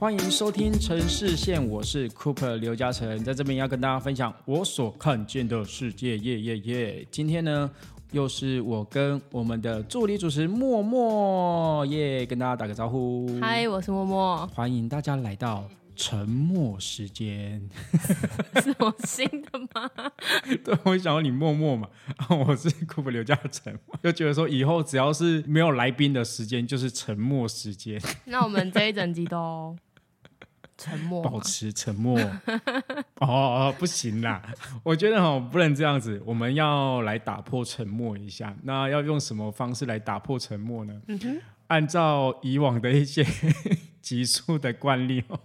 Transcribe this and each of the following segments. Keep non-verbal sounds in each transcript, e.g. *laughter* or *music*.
欢迎收听城市线，我是 Cooper 刘嘉诚，在这边要跟大家分享我所看见的世界，耶耶耶！今天呢，又是我跟我们的助理主持默默耶，跟大家打个招呼。嗨，我是默默，欢迎大家来到沉默时间。*laughs* 是我新的吗？*laughs* 对，我想到你默默嘛，*laughs* 我是 Cooper 刘嘉诚，就觉得说以后只要是没有来宾的时间，就是沉默时间。那我们这一整集都沉默，保持沉默。*laughs* 哦哦，不行啦，我觉得哦不能这样子，我们要来打破沉默一下。那要用什么方式来打破沉默呢？嗯哼，按照以往的一些 *laughs* 集数的惯例哦，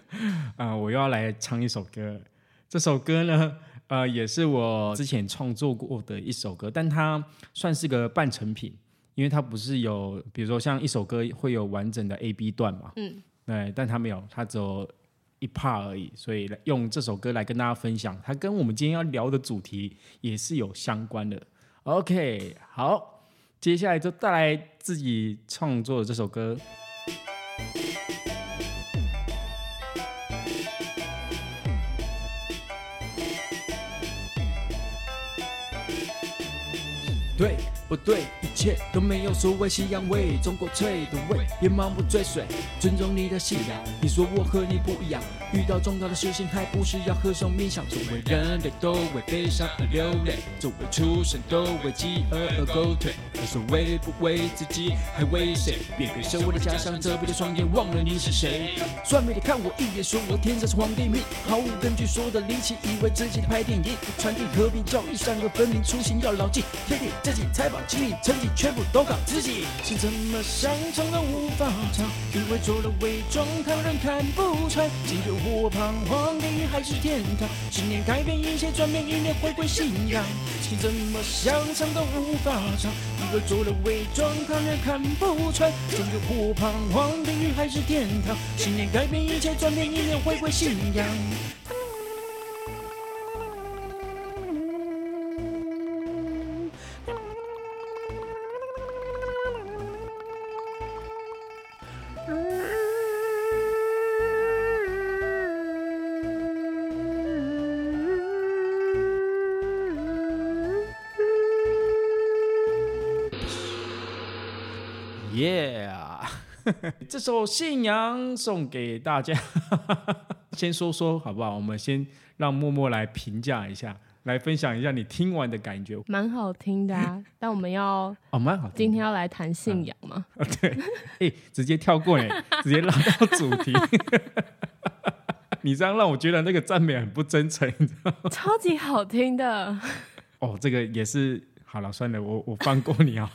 *laughs* 啊、我又要来唱一首歌。这首歌呢，呃，也是我之前创作过的一首歌，但它算是个半成品，因为它不是有，比如说像一首歌会有完整的 A B 段嘛，嗯，对，但他没有，他只有一趴而已，所以用这首歌来跟大家分享，它跟我们今天要聊的主题也是有相关的。OK，好，接下来就带来自己创作的这首歌。对不对？切都没有所谓西洋味，中国粹的味，也盲目追随，尊重你的信仰。你说我和你不一样，遇到重大的事情还不是要合手冥想？作为人类都为悲伤而流泪，作为畜生都为饥饿而狗腿。无所谓不为自己，还为谁？别被社会的假象遮蔽了双眼，忘了你是谁。算命的看我一眼，说我天生是皇帝命，毫无根据说的离奇，以为自己拍电影，传递和平教育，善恶分明，初心要牢记，天地自己财宝经历，成绩 *laughs* 全部都靠自己。心怎么想唱都无法唱，以为做了伪装，旁人看不穿。今日我彷徨，地狱还是天堂？信念改变一切，转变一念回归信仰。心怎么想唱都无法唱，以为做了伪装，旁人看不穿。今日我彷徨，地狱还是天堂？信念改变一切，转变一念回归信仰。Yeah，这首《信仰》送给大家。*laughs* 先说说好不好？我们先让默默来评价一下，来分享一下你听完的感觉。蛮好听的啊。*laughs* 但我们要哦，蛮好听今天要来谈信仰吗？啊，对，*laughs* 哎、直接跳过哎，直接拉到主题。你这样让我觉得那个赞美很不真诚，你知道吗？超级好听的，哦，这个也是好了，算了，我我放过你啊。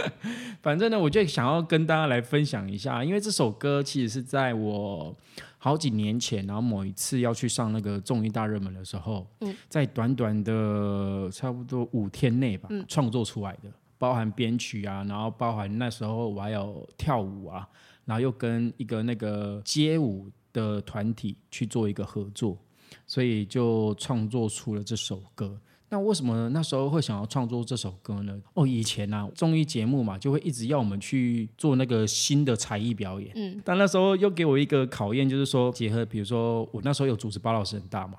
*laughs* 反正呢，我就想要跟大家来分享一下，因为这首歌其实是在我好几年前，然后某一次要去上那个综艺大热门的时候，嗯在短短的差不多五天内吧，嗯创作出来的，包含编曲啊，然后包含那时候我还有跳舞啊，然后又跟一个那个街舞的团体去做一个合作，所以就创作出了这首歌。那为什么那时候会想要创作这首歌呢？哦，以前啊，综艺节目嘛，就会一直要我们去做那个新的才艺表演。嗯，但那时候又给我一个考验，就是说结合，比如说我那时候有主持巴老师很大嘛，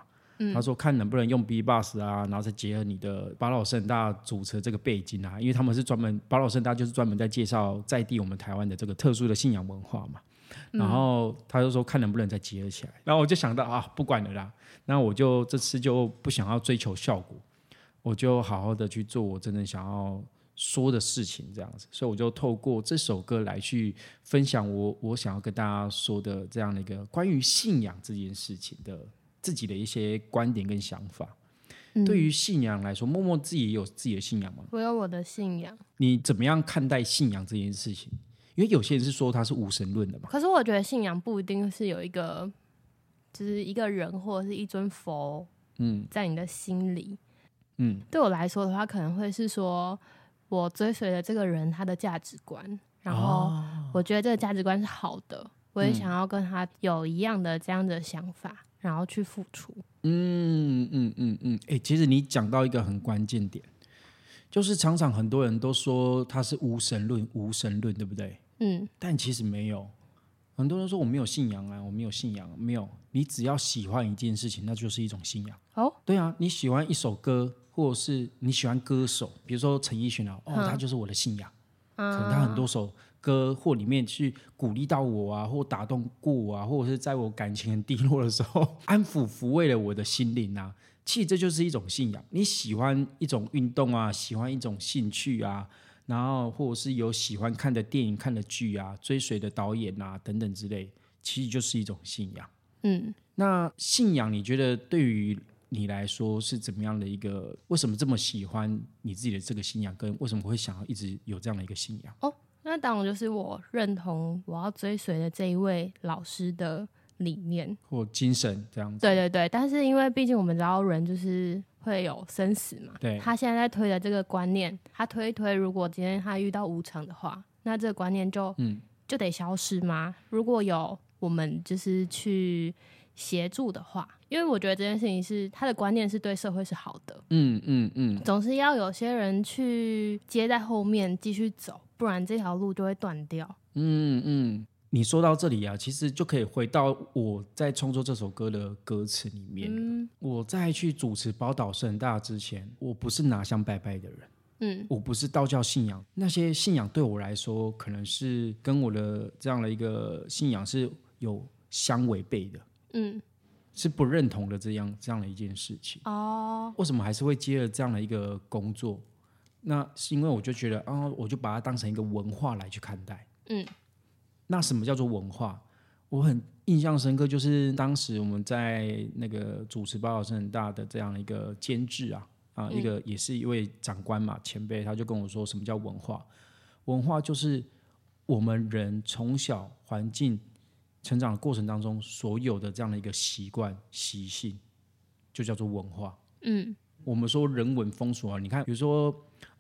他说看能不能用 B bus 啊，然后再结合你的巴老师很大主持的这个背景啊，因为他们是专门巴老师很大就是专门在介绍在地我们台湾的这个特殊的信仰文化嘛。然后他就说看能不能再结合起来，然后我就想到啊，不管了啦，那我就这次就不想要追求效果，我就好好的去做我真正想要说的事情，这样子。所以我就透过这首歌来去分享我我想要跟大家说的这样的一个关于信仰这件事情的自己的一些观点跟想法。嗯对于信仰来说，默默自己也有自己的信仰吗？我有我的信仰，你怎么样看待信仰这件事情？因为有些人是说他是无神论的嘛，可是我觉得信仰不一定是有一个，就是一个人或者是一尊佛嗯在你的心里。嗯对我来说的话，可能会是说我追随的这个人他的价值观，然后哦我觉得这个价值观是好的，我也嗯想要跟他有一样的这样的想法，然后去付出。嗯嗯嗯嗯，哎、其实你讲到一个很关键点，就是常常很多人都说他是无神论，无神论，对不对？嗯，但其实没有，很多人说我没有信仰啊，我没有信仰，没有。你只要喜欢一件事情，那就是一种信仰。哦，对啊，你喜欢一首歌，或者是你喜欢歌手，比如说陈奕迅啊，哦，他就是我的信仰。可能他很多首歌或里面去鼓励到我啊，或打动过我啊，或者是在我感情很低落的时候，*laughs* 安抚抚慰了我的心灵啊。其实这就是一种信仰。你喜欢一种运动啊，喜欢一种兴趣啊，然后或者是有喜欢看的电影、看的剧啊，追随的导演啊等等之类，其实就是一种信仰。嗯，那信仰，你觉得对于你来说是怎么样的一个？为什么这么喜欢你自己的这个信仰？跟为什么会想要一直有这样的一个信仰？哦，那当然就是我认同我要追随的这一位老师的理念或精神这样子。对对对，但是因为毕竟我们知道人就是会有生死嘛，对他现在在推的这个观念，他推一推，如果今天他遇到无常的话，那这个观念就嗯就得消失吗？如果有我们就是去协助的话，因为我觉得这件事情是他的观念是对社会是好的，嗯嗯嗯，总是要有些人去接在后面继续走，不然这条路就会断掉。嗯嗯，你说到这里啊，其实就可以回到我在创作这首歌的歌词里面。嗯。我在去主持宝岛圣大之前，我不是拿香拜拜的人，嗯。我不是道教信仰。那些信仰对我来说，可能是跟我的这样的一个信仰是有相违背的，嗯，是不认同的这样这样的一件事情。哦，为什么还是会接了这样的一个工作？那是因为我就觉得啊，我就把它当成一个文化来去看待。嗯，那什么叫做文化？我很印象深刻，就是当时我们在那个主持包老师很大的这样的一个监制啊啊，一个也是一位长官嘛前辈，他就跟我说，什么叫文化？文化就是我们人从小环境成长的过程当中所有的这样的一个习惯习性，就叫做文化。嗯我们说人文风俗啊，你看，比如说，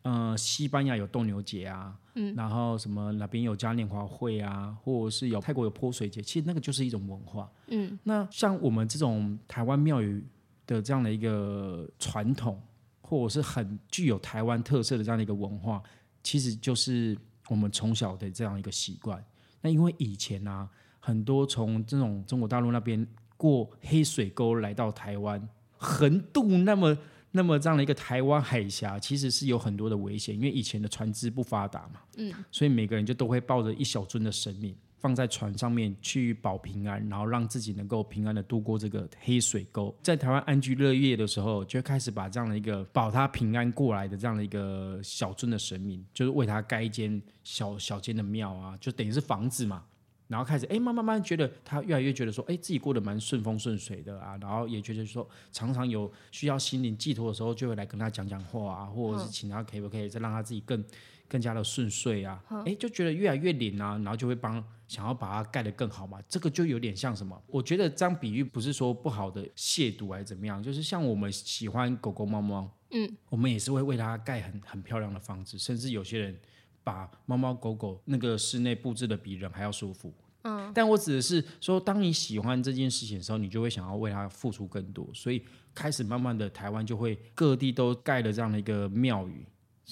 呃，西班牙有斗牛节啊，嗯然后什么哪边有嘉年华会啊，或者是有泰国有泼水节，其实那个就是一种文化。嗯那像我们这种台湾庙宇的这样的一个传统，或者是很具有台湾特色的这样的一个文化，其实就是我们从小的这样一个习惯。那因为以前啊，很多从这种中国大陆那边过黑水沟来到台湾，横渡那么那么这样的一个台湾海峡，其实是有很多的危险，因为以前的船只不发达嘛，嗯，所以每个人就都会抱着一小尊的神明放在船上面去保平安，然后让自己能够平安的度过这个黑水沟。在台湾安居乐业的时候，就会开始把这样的一个保他平安过来的这样的一个小尊的神明，就是为他盖一间小小间的庙啊，就等于是房子嘛。然后开始哎，慢慢慢觉得他越来越觉得说，哎，自己过得蛮顺风顺水的啊，然后也觉得说，常常有需要心灵寄托的时候，就会来跟他讲讲话啊，或者是请他可不可以再让他自己更更加的顺遂啊，哎，就觉得越来越灵啊，然后就会帮想要把它盖得更好嘛，这个就有点像什么？我觉得这样比喻不是说不好的亵渎还是怎么样，就是像我们喜欢狗狗猫猫，嗯，我们也是会为它盖很很漂亮的房子，甚至有些人把猫猫狗狗那个室内布置的比人还要舒服。嗯，但我指的是说，当你喜欢这件事情的时候，你就会想要为它付出更多，所以开始慢慢的，台湾就会各地都盖了这样的一个庙宇，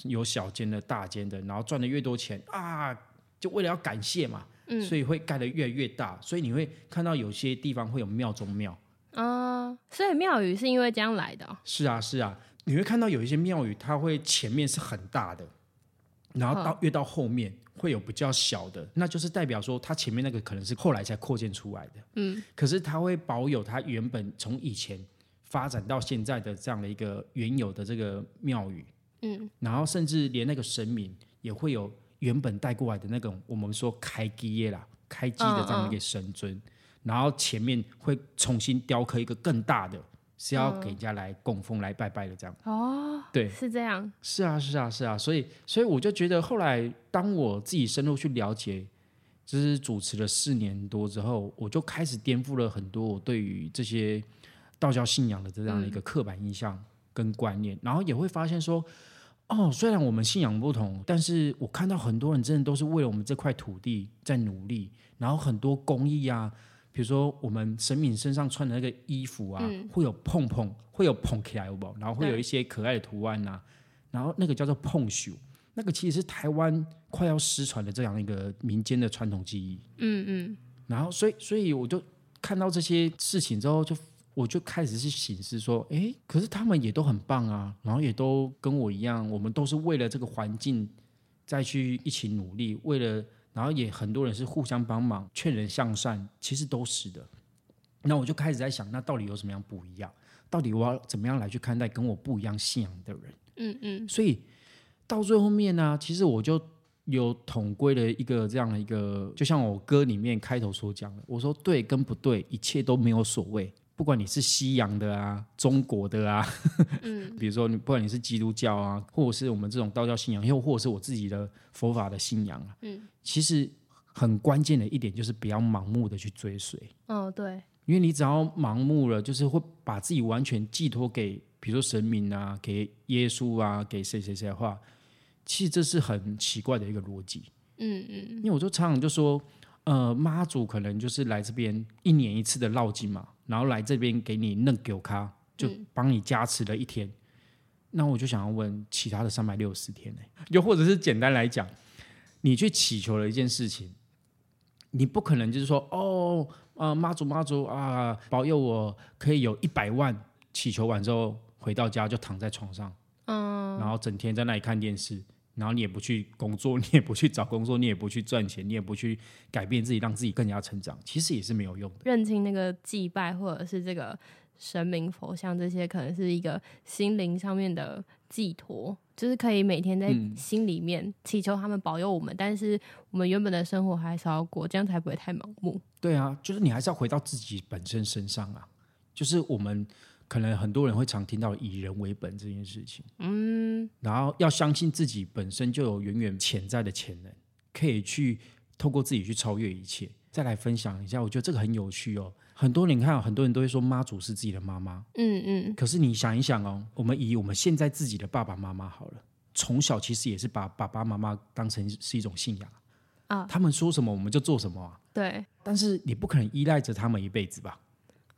有小间的、大间的，然后赚的越多钱啊，就为了要感谢嘛，所以会盖的越来越大，所以你会看到有些地方会有庙中庙。啊，所以庙宇是因为这样来的哦、是啊，是啊，你会看到有一些庙宇，它会前面是很大的，然后到越到后面会有比较小的，那就是代表说它前面那个可能是后来才扩建出来的。嗯，可是它会保有它原本从以前发展到现在的这样的一个原有的这个庙宇，嗯。然后甚至连那个神明也会有原本带过来的那种我们说开基耶啦、开基的这样的一个神尊，然后前面会重新雕刻一个更大的，是要给人家来供奉、来拜拜的这样。哦，对，是这样，是啊，是啊，是啊，所以，所以我就觉得，后来当我自己深入去了解，就是主持了四年多之后，我就开始颠覆了很多我对于这些道教信仰的这样的一个刻板印象跟观念，然后也会发现说，哦，虽然我们信仰不同，但是我看到很多人真的都是为了我们这块土地在努力，然后很多公益啊，比如说我们神明身上穿的那个衣服啊，嗯会有碰碰，会有碰起来，有没有？然后会有一些可爱的图案呐、然后那个叫做碰绣，那个其实是台湾快要失传的这样一个民间的传统技艺。嗯嗯，然后所以所以我就看到这些事情之后就。我就开始去醒思说，诶，可是他们也都很棒啊，然后也都跟我一样，我们都是为了这个环境再去一起努力，为了，然后也很多人是互相帮忙，劝人向善，其实都是的。那我就开始在想，那到底有什么样不一样？到底我要怎么样来去看待跟我不一样信仰的人？嗯嗯，所以到最后面呢，其实我就有统归了一个这样的一个，就像我歌里面开头所讲的，我说对跟不对，一切都没有所谓。不管你是西洋的啊，中国的啊，嗯，*laughs* 比如说你不管你是基督教啊，或者是我们这种道教信仰，又或者是我自己的佛法的信仰啊，嗯，其实很关键的一点就是不要盲目的去追随。哦，对，因为你只要盲目了，就是会把自己完全寄托给，比如说神明啊，给耶稣啊，给谁谁谁的话，其实这是很奇怪的一个逻辑。嗯嗯，因为我就常常就说，呃，妈祖可能就是来这边一年一次的绕境嘛。然后来这边给你弄狗咖，就帮你加持了一天。那我就想要问，其他的三百六十四天呢？*laughs* 又或者是简单来讲，你去祈求了一件事情，你不可能就是说，哦，啊妈祖妈祖啊，保佑我可以有一百万。祈求完之后回到家就躺在床上，嗯，然后整天在那里看电视，然后你也不去工作，*laughs* 你也不去找工作，你也不去赚钱，你也不去改变自己，让自己更加成长，其实也是没有用的。认清那个祭拜或者是这个神明佛像这些，可能是一个心灵上面的寄托，就是可以每天在心里面祈求他们保佑我们，但是我们原本的生活还是要过，这样才不会太盲目。对啊，就是你还是要回到自己本身身上啊，就是我们。可能很多人会常听到以人为本这件事情，嗯，然后要相信自己本身就有远远潜在的潜能，可以去透过自己去超越一切。再来分享一下，我觉得这个很有趣哦。很多人看，很多人都会说妈祖是自己的妈妈，嗯嗯。可是你想一想哦，我们以我们现在自己的爸爸妈妈好了，从小其实也是把爸爸妈妈当成是一种信仰啊，他们说什么我们就做什么啊。对。但是你不可能依赖着他们一辈子吧？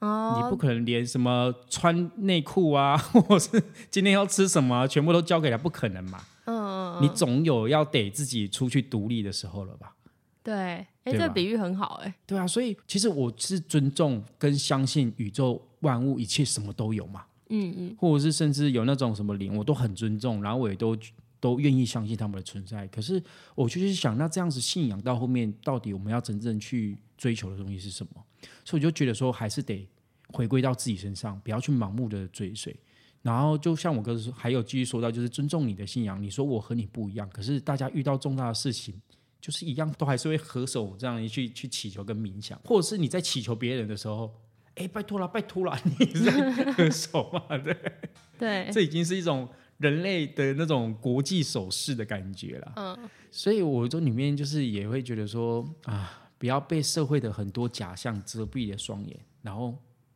哦，你不可能连什么穿内裤啊，*laughs* 或是今天要吃什么，全部都交给他，不可能嘛。嗯，你总有要得自己出去独立的时候了吧？对，哎，这个比喻很好，哎。对啊，所以其实我是尊重跟相信宇宙万物一切什么都有嘛。嗯嗯，或者是甚至有那种什么灵，我都很尊重，然后我也都都愿意相信他们的存在。可是我就是想，那这样子信仰到后面，到底我们要真正去追求的东西是什么？所以我就觉得说，还是得。回归到自己身上，不要去盲目的追随。然后就像我哥说，还有继续说到，就是尊重你的信仰。你说我和你不一样，可是大家遇到重大的事情，就是一样，都还是会合手这样一去去祈求跟冥想，或者是你在祈求别人的时候，哎，拜托了，拜托了，*laughs* 你在合手嘛？对 *laughs* 对，这已经是一种人类的那种国际手势的感觉了。嗯，所以我这里面就是也会觉得说啊，不要被社会的很多假象遮蔽了双眼，然后。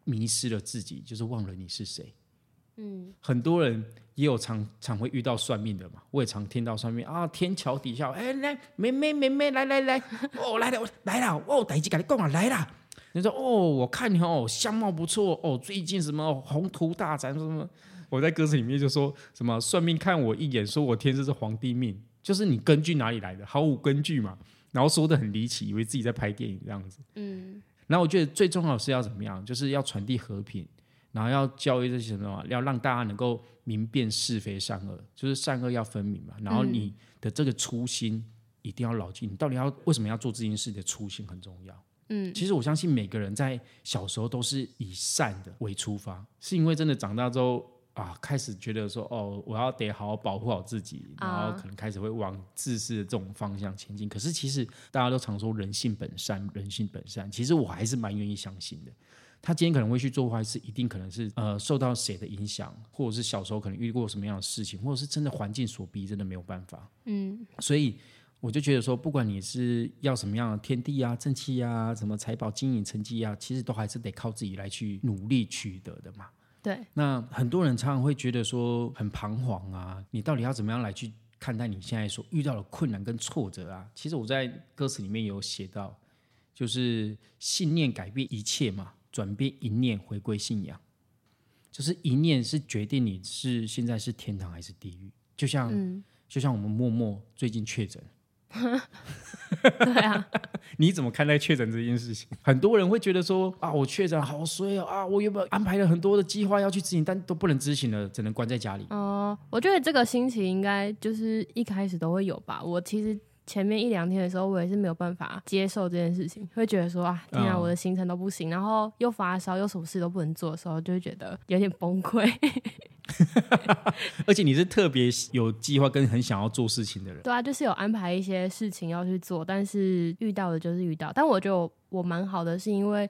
迷失了自己，就是忘了你是谁。嗯，很多人也有常常会遇到算命的嘛，我也常听到算命啊，天桥底下，哎来，妹妹妹妹来来来，哦来了来了，哦大吉跟你讲啊来了。你说哦，我看你哦相貌不错哦，最近什么宏图大展什么？我在歌词里面就说什么算命看我一眼，说我天生是皇帝命，就是你根据哪里来的？毫无根据嘛，然后说的很离奇，以为自己在拍电影这样子。嗯。然后我觉得最重要的是要怎么样，就是要传递和平，然后要教育这些什么，要让大家能够明辨是非善恶，就是善恶要分明嘛。然后你的这个初心一定要牢记，你到底要为什么要做这件事的初心很重要。嗯，其实我相信每个人在小时候都是以善的为出发，是因为真的长大之后。啊，开始觉得说哦，我要得好好保护好自己，然后可能开始会往自私的这种方向前进。可是其实大家都常说人性本善，人性本善，其实我还是蛮愿意相信的。他今天可能会去做坏事，一定可能是呃受到谁的影响，或者是小时候可能遇过什么样的事情，或者是真的环境所逼，真的没有办法。嗯，所以我就觉得说，不管你是要什么样的天地啊、正气啊、什么财宝、经营成绩啊，其实都还是得靠自己来去努力取得的嘛。对，那很多人常常会觉得说很彷徨啊，你到底要怎么样来去看待你现在所遇到的困难跟挫折啊？其实我在歌词里面有写到，就是信念改变一切嘛，转变一念回归信仰，就是一念是决定你是现在是天堂还是地狱。就像就像我们默默最近确诊，*laughs* 对啊，你怎么看待确诊这件事情？很多人会觉得说啊，我确诊好衰哦啊，我原本安排了很多的计划要去执行，但都不能执行了，只能关在家里。哦、我觉得这个心情应该就是一开始都会有吧。我其实前面一两天的时候，我也是没有办法接受这件事情，会觉得说啊，天啊，嗯我的行程都不行，然后又发烧，又什么事都不能做的时候，就会觉得有点崩溃。*laughs* 而且你是特别有计划跟很想要做事情的人。对啊，就是有安排一些事情要去做，但是遇到的就是遇到。但我觉得我我蛮好的，是因为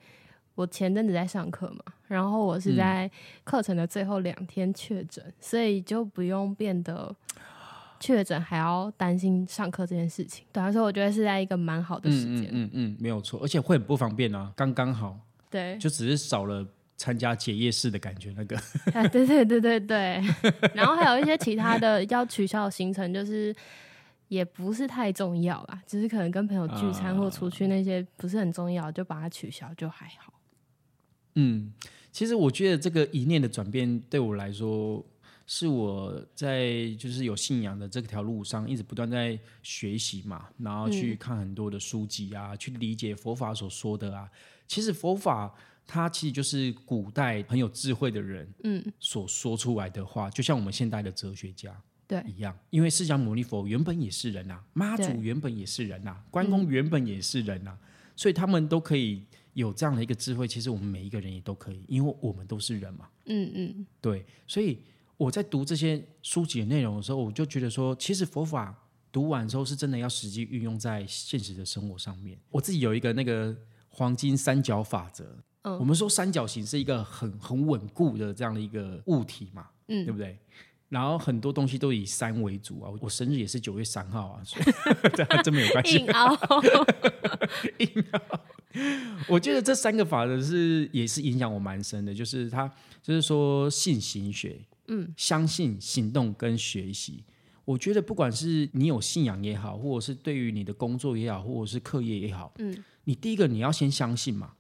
我前阵子在上课嘛，然后我是在课程的最后两天确诊，所以就不用变得确诊还要担心上课这件事情。对啊，所以我觉得是在一个蛮好的时嗯间。嗯嗯嗯，没有错，而且会很不方便啊，刚刚好，对，就只是少了参加结业式的感觉。那个，啊，*laughs* 对对对对对。*laughs* 然后还有一些其他的要取消的行程，就是也不是太重要啦，只是可能跟朋友聚餐或出去那些不是很重要，就把它取消就还好。嗯，其实我觉得这个一念的转变对我来说，是我在就是有信仰的这条路上一直不断在学习嘛，然后去看很多的书籍啊，去理解佛法所说的啊。其实佛法它其实就是古代很有智慧的人嗯，所说出来的话，就像我们现代的哲学家。对一样，因为释迦牟尼佛原本也是人呐、妈祖原本也是人呐、关公原本也是人呐、所以他们都可以有这样的一个智慧。其实我们每一个人也都可以，因为我们都是人嘛。嗯嗯，对，所以我在读这些书籍的内容的时候，我就觉得说，其实佛法读完之后是真的要实际运用在现实的生活上面。我自己有一个那个黄金三角法则，嗯我们说三角形是一个很很稳固的这样的一个物体嘛，嗯对不对？然后很多东西都以三为主啊，我生日也是九月三号啊，所以 *laughs* 这还真没有关系。*laughs* 硬凹，我觉得这三个法则是也是影响我蛮深的，就是它就是说信行学，嗯，相信、行动跟学习。我觉得不管是你有信仰也好，或者是对于你的工作也好，或者是课业也好，嗯，你第一个你要先相信嘛，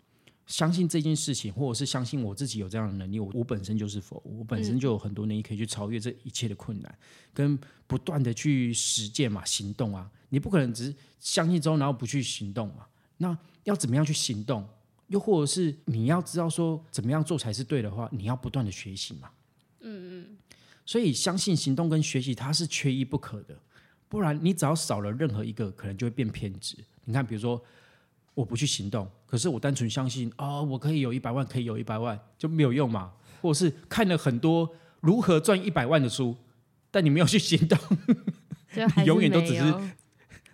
相信这件事情，或者是相信我自己有这样的能力，我我本身就是佛，我本身就有很多能力可以去超越这一切的困难，跟不断的去实践嘛，行动啊，你不可能只是相信之后然后不去行动嘛，那要怎么样去行动？又或者是你要知道说怎么样做才是对的话，你要不断的学习嘛。所以相信、行动跟学习它是缺一不可的，不然你只要少了任何一个，可能就会变偏执。你看，比如说我不去行动，可是我单纯相信哦，我可以有一百万，可以有一百万，就没有用嘛。或者是看了很多如何赚一百万的书，但你没有去行动，*laughs* 你永远都只是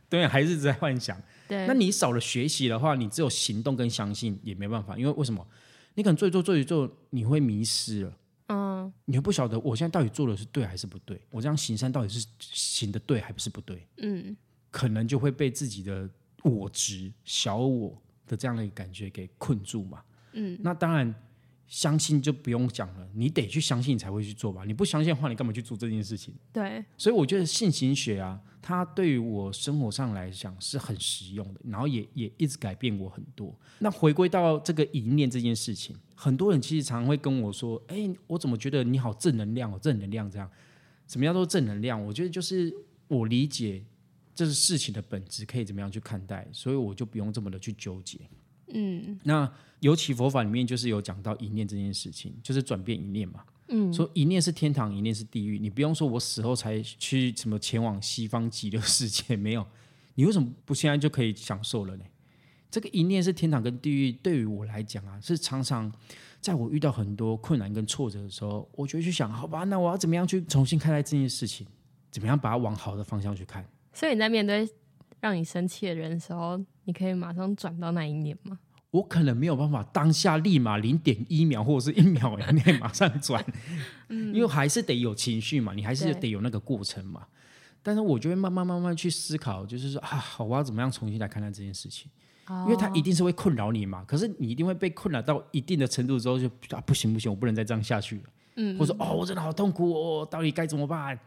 对，还是在幻想。对，那你少了学习的话，你只有行动跟相信也没办法，因为为什么？你可能做一做做一做，你会迷失了，嗯你会不晓得我现在到底做的是对还是不对，我这样行善到底是行的对还是不对，嗯可能就会被自己的我执、小我的这样的一个感觉给困住嘛。嗯，那当然，相信就不用讲了，你得去相信，你才会去做吧。你不相信的话，你干嘛去做这件事情？对，所以我觉得性行学啊，它对于我生活上来讲是很实用的，然后也也一直改变我很多。那回归到这个一念这件事情，很多人其实常会跟我说：“哎，我怎么觉得你好正能量哦，正能量这样？怎么样做正能量？”我觉得就是我理解这是事情的本质，可以怎么样去看待，所以我就不用这么的去纠结。嗯那尤其佛法里面就是有讲到一念这件事情，就是转变一念嘛。嗯，说一念是天堂，一念是地狱。你不用说我死后才去什么前往西方极乐世界，没有。你为什么不现在就可以享受了呢？这个一念是天堂跟地狱，对于我来讲啊，是常常在我遇到很多困难跟挫折的时候，我就会去想，好吧，那我要怎么样去重新看待这件事情？怎么样把它往好的方向去看？所以你在面对让你生气的人的时候，你可以马上转到那一年吗？我可能没有办法当下立马零点一秒或者是一秒以内马上转，*laughs* 因为还是得有情绪嘛，你还是得有那个过程嘛。但是我就会慢慢慢慢去思考，就是说啊，好我要怎么样重新来看待这件事情，因为它一定是会困扰你嘛。可是你一定会被困扰到一定的程度之后就，啊不行不行，我不能再这样下去了。嗯，或者说哦，我真的好痛苦哦，到底该怎么办？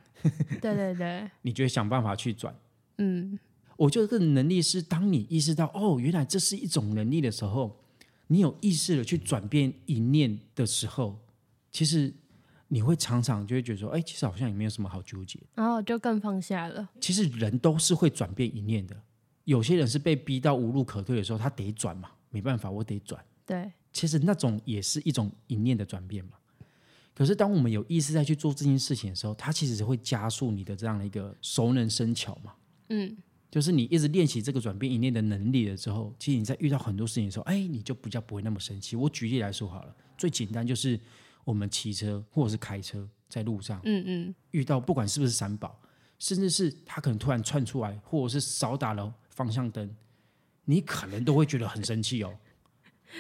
对对对，*laughs* 你就会想办法去转。嗯我觉得这个能力是，当你意识到哦，原来这是一种能力的时候，你有意识的去转变一念的时候，其实你会常常就会觉得说，哎，其实好像也没有什么好纠结，然后就更放下了。其实人都是会转变一念的，有些人是被逼到无路可退的时候，他得转嘛，没办法，我得转。对，其实那种也是一种一念的转变嘛。可是当我们有意识在去做这件事情的时候，它其实会加速你的这样的一个熟能生巧嘛。嗯，就是你一直练习这个转变一念的能力了之后，其实你在遇到很多事情的时候，哎，你就比较不会那么生气。我举例来说好了，最简单就是我们骑车或者是开车在路上，嗯嗯，遇到不管是不是闪宝，甚至是他可能突然窜出来，或者是少打了方向灯，你可能都会觉得很生气哦。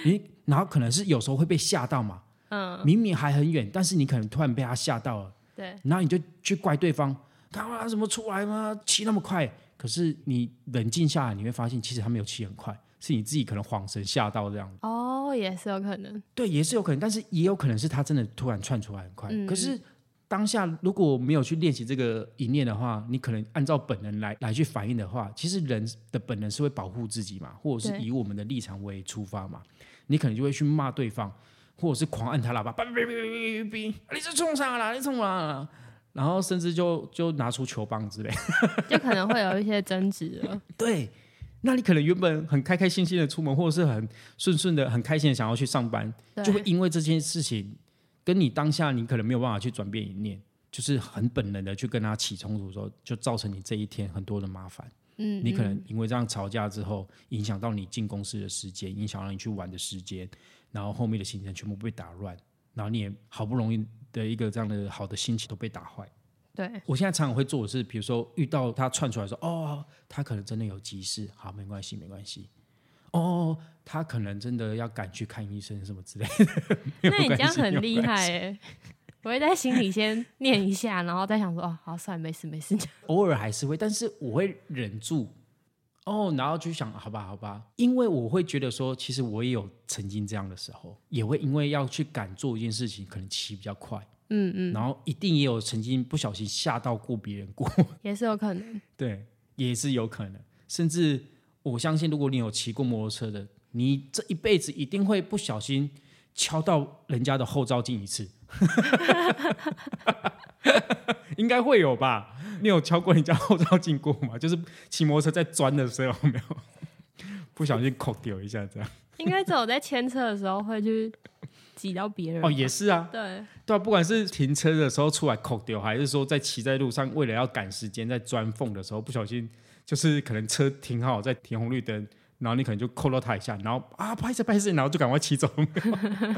你然后可能是有时候会被吓到嘛，嗯，明明还很远，但是你可能突然被他吓到了，对，然后你就去怪对方，干嘛怎么出来吗？骑那么快？可是你冷静下来，你会发现其实他没有骑很快，是你自己可能恍神吓到这样。哦，也是有可能，对，也是有可能，但是也有可能是他真的突然窜出来很快。嗯可是当下如果没有去练习这个一念的话，你可能按照本能来来去反应的话，其实人的本能是会保护自己嘛，或者是以我们的立场为出发嘛，你可能就会去骂对方，或者是狂按他喇叭，哔哔哔哔哔哔，你是冲啥啦？你冲啥啦？然后甚至就就拿出球棒之类。*laughs* 就可能会有一些争执了。*laughs* 对，那你可能原本很开开心心的出门，或者是很顺顺的、很开心的想要去上班，对，就会因为这件事情，跟你当下你可能没有办法去转变一念，就是很本能的去跟他起冲突的时候，就造成你这一天很多的麻烦。嗯，你可能嗯因为这样吵架之后，影响到你进公司的时间，影响到你去玩的时间，然后后面的行程全部被打乱，然后你也好不容易的一个这样的好的心情都被打坏。对，我现在常常会做的是，比如说遇到他窜出来说，哦，他可能真的有急事，好，没关系，没关系。哦，他可能真的要赶去看医生什么之类的。那你这样很厉。害哎。我会在心里先念一下，然后再想说，哦，好，算了，没事没事。偶尔还是会，但是我会忍住。哦，然后就想，好吧，好吧，因为我会觉得说，其实我也有曾经这样的时候，也会因为要去赶做一件事情，可能骑比较快，嗯嗯，然后一定也有曾经不小心吓到过别人过。也是有可能。对，也是有可能。甚至我相信，如果你有骑过摩托车的，你这一辈子一定会不小心敲到人家的后照镜一次，*laughs* 应该会有吧？你有敲过人家后照镜过吗？就是骑摩托车在钻的时候，有没有 *laughs* 不小心扣丢一下这样？应该只有在牵车的时候会去挤到别人。哦，也是啊，对，对啊，不管是停车的时候出来扣丢，还是说在骑在路上为了要赶时间在钻缝的时候不小心，就是可能车停好在停红绿灯，然后你可能就扣到他一下，然后啊拍摄拍摄，然后就赶快骑走，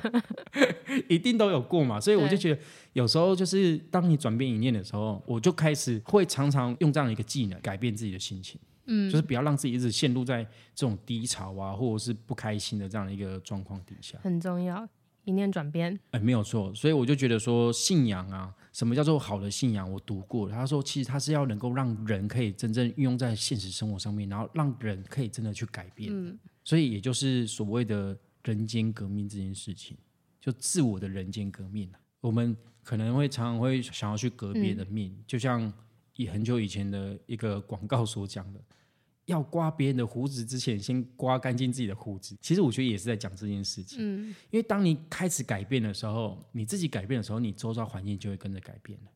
*laughs* 一定都有过嘛。所以我就觉得有时候就是当你转变一念的时候，我就开始会常常用这样的一个技能改变自己的心情。嗯，就是不要让自己一直陷入在这种低潮啊，或者是不开心的这样的一个状况底下。很重要，一念转变。哎，没有错，所以我就觉得说，信仰啊，什么叫做好的信仰？我读过，他说其实它是要能够让人可以真正运用在现实生活上面，然后让人可以真的去改变。嗯，所以也就是所谓的人间革命这件事情，就自我的人间革命、啊、我们可能会常常会想要去革别人的命，就像以很久以前的一个广告所讲的。要刮别人的胡子之前，先刮干净自己的胡子。其实我觉得也是在讲这件事情。嗯，因为当你开始改变的时候，你自己改变的时候，你周遭环境就会跟着改变了。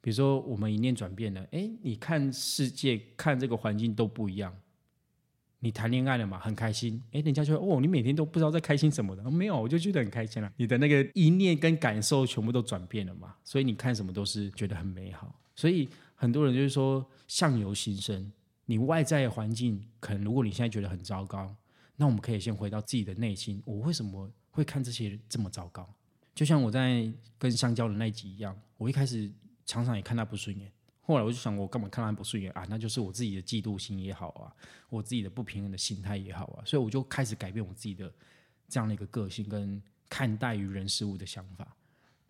比如说，我们一念转变了，哎，你看世界、看这个环境都不一样。你谈恋爱了嘛，很开心，哎，人家就会哦，你每天都不知道在开心什么的，哦没有，我就觉得很开心了。你的那个一念跟感受全部都转变了嘛，所以你看什么都是觉得很美好。所以很多人就是说相由心生，你外在的环境可能如果你现在觉得很糟糕，那我们可以先回到自己的内心，我为什么会看这些人这么糟糕？就像我在跟香蕉的那一集一样，我一开始常常也看他不顺眼，后来我就想，我干嘛看他不顺眼啊？那就是我自己的嫉妒心也好啊，我自己的不平衡的心态也好啊，所以我就开始改变我自己的这样的一个个性跟看待于人事物的想法，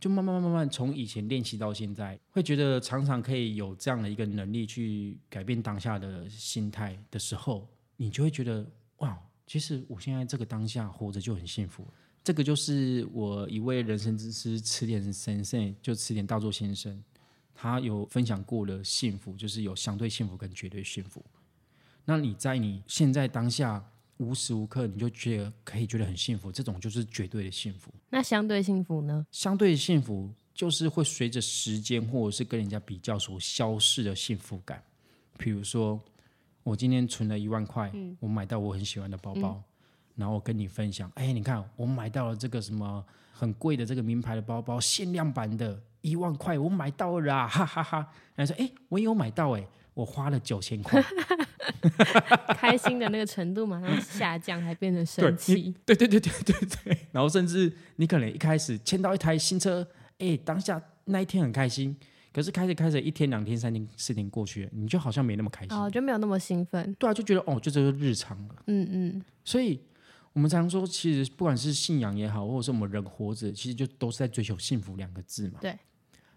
就慢慢慢慢从以前练习到现在，会觉得常常可以有这样的一个能力去改变当下的心态的时候，你就会觉得哇，其实我现在这个当下活着就很幸福。这个就是我一位人生之师词典先生，就词典大作先生，他有分享过的幸福，就是有相对幸福跟绝对幸福。那你在你现在当下无时无刻你就觉得可以觉得很幸福，这种就是绝对的幸福。那相对幸福呢？相对幸福就是会随着时间或者是跟人家比较所消逝的幸福感。比如说，我今天存了一万块，我买到我很喜欢的包包，然后我跟你分享，哎，你看我买到了这个什么很贵的这个名牌的包包，限量版的，一万块我买到了啊，哈哈哈！然后说，哎，我也有买到，哎，我花了九千块，*laughs* 开心的那个程度马上下降，还变成生气。对对对对对对，*laughs* 然后甚至你可能一开始签到一台新车，哎，当下那一天很开心。可是开着开着，一天、两天、三天、四天过去了，你就好像没那么开心，哦，就没有那么兴奋。对啊，就觉得哦，就这个日常了。嗯嗯。所以，我们常说，其实不管是信仰也好，或者是我们人活着，其实就都是在追求幸福两个字嘛。对。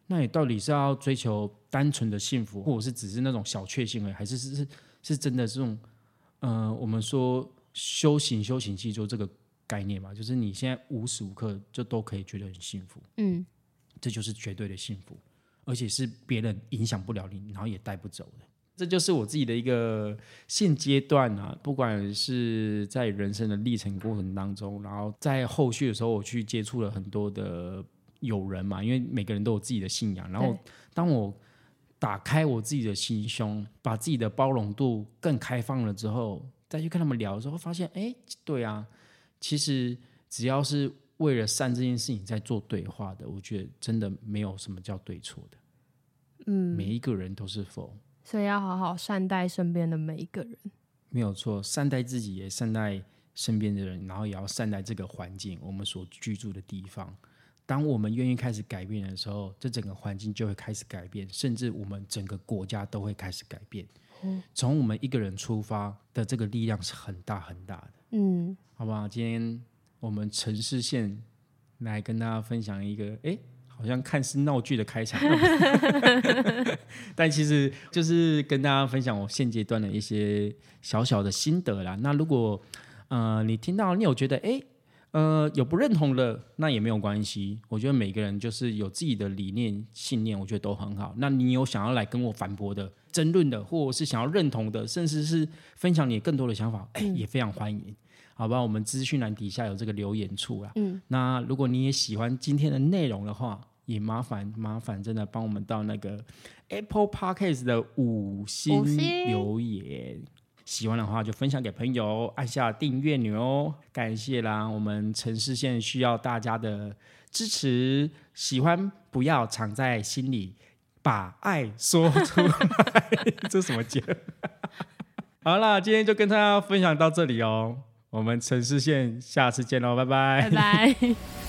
那你到底是要追求单纯的幸福，或者是只是那种小确幸，还是是是是真的这种？呃，我们说修行，修行记住这个概念嘛，就是你现在无时无刻就都可以觉得很幸福。嗯。这就是绝对的幸福。而且是别人影响不了你，然后也带不走的，这就是我自己的一个现阶段啊。不管是在人生的历程过程当中，然后在后续的时候，我去接触了很多的友人嘛，因为每个人都有自己的信仰。然后当我打开我自己的心胸，把自己的包容度更开放了之后，再去跟他们聊的时候，发现，哎，对啊，其实只要是。为了善这件事情在做对话的，我觉得真的没有什么叫对错的。嗯，每一个人都是否，所以要好好善待身边的每一个人。没有错，善待自己也善待身边的人，然后也要善待这个环境，我们所居住的地方。当我们愿意开始改变的时候，这整个环境就会开始改变，甚至我们整个国家都会开始改变。从我们一个人出发的这个力量是很大很大的。嗯，好不好？今天。我们城市线来跟大家分享一个，哎，好像看似闹剧的开场，*laughs* *laughs* 但其实就是跟大家分享我现阶段的一些小小的心得啦。那如果呃你听到你有觉得哎呃有不认同的，那也没有关系。我觉得每个人就是有自己的理念信念，我觉得都很好。那你有想要来跟我反驳的、争论的，或者是想要认同的，甚至是分享你更多的想法，哎，也非常欢迎。好吧，我们资讯栏底下有这个留言处啦。嗯，那如果你也喜欢今天的内容的话，也麻烦麻烦真的帮我们到那个 Apple Podcast 的五星留言。喜欢的话就分享给朋友，按下订阅钮哦。感谢啦，我们城市线需要大家的支持。喜欢不要藏在心里，把爱说出来。*laughs* 这什么节？*laughs* 好啦，今天就跟大家分享到这里哦。我们城市线，下次见喽，拜拜，拜拜。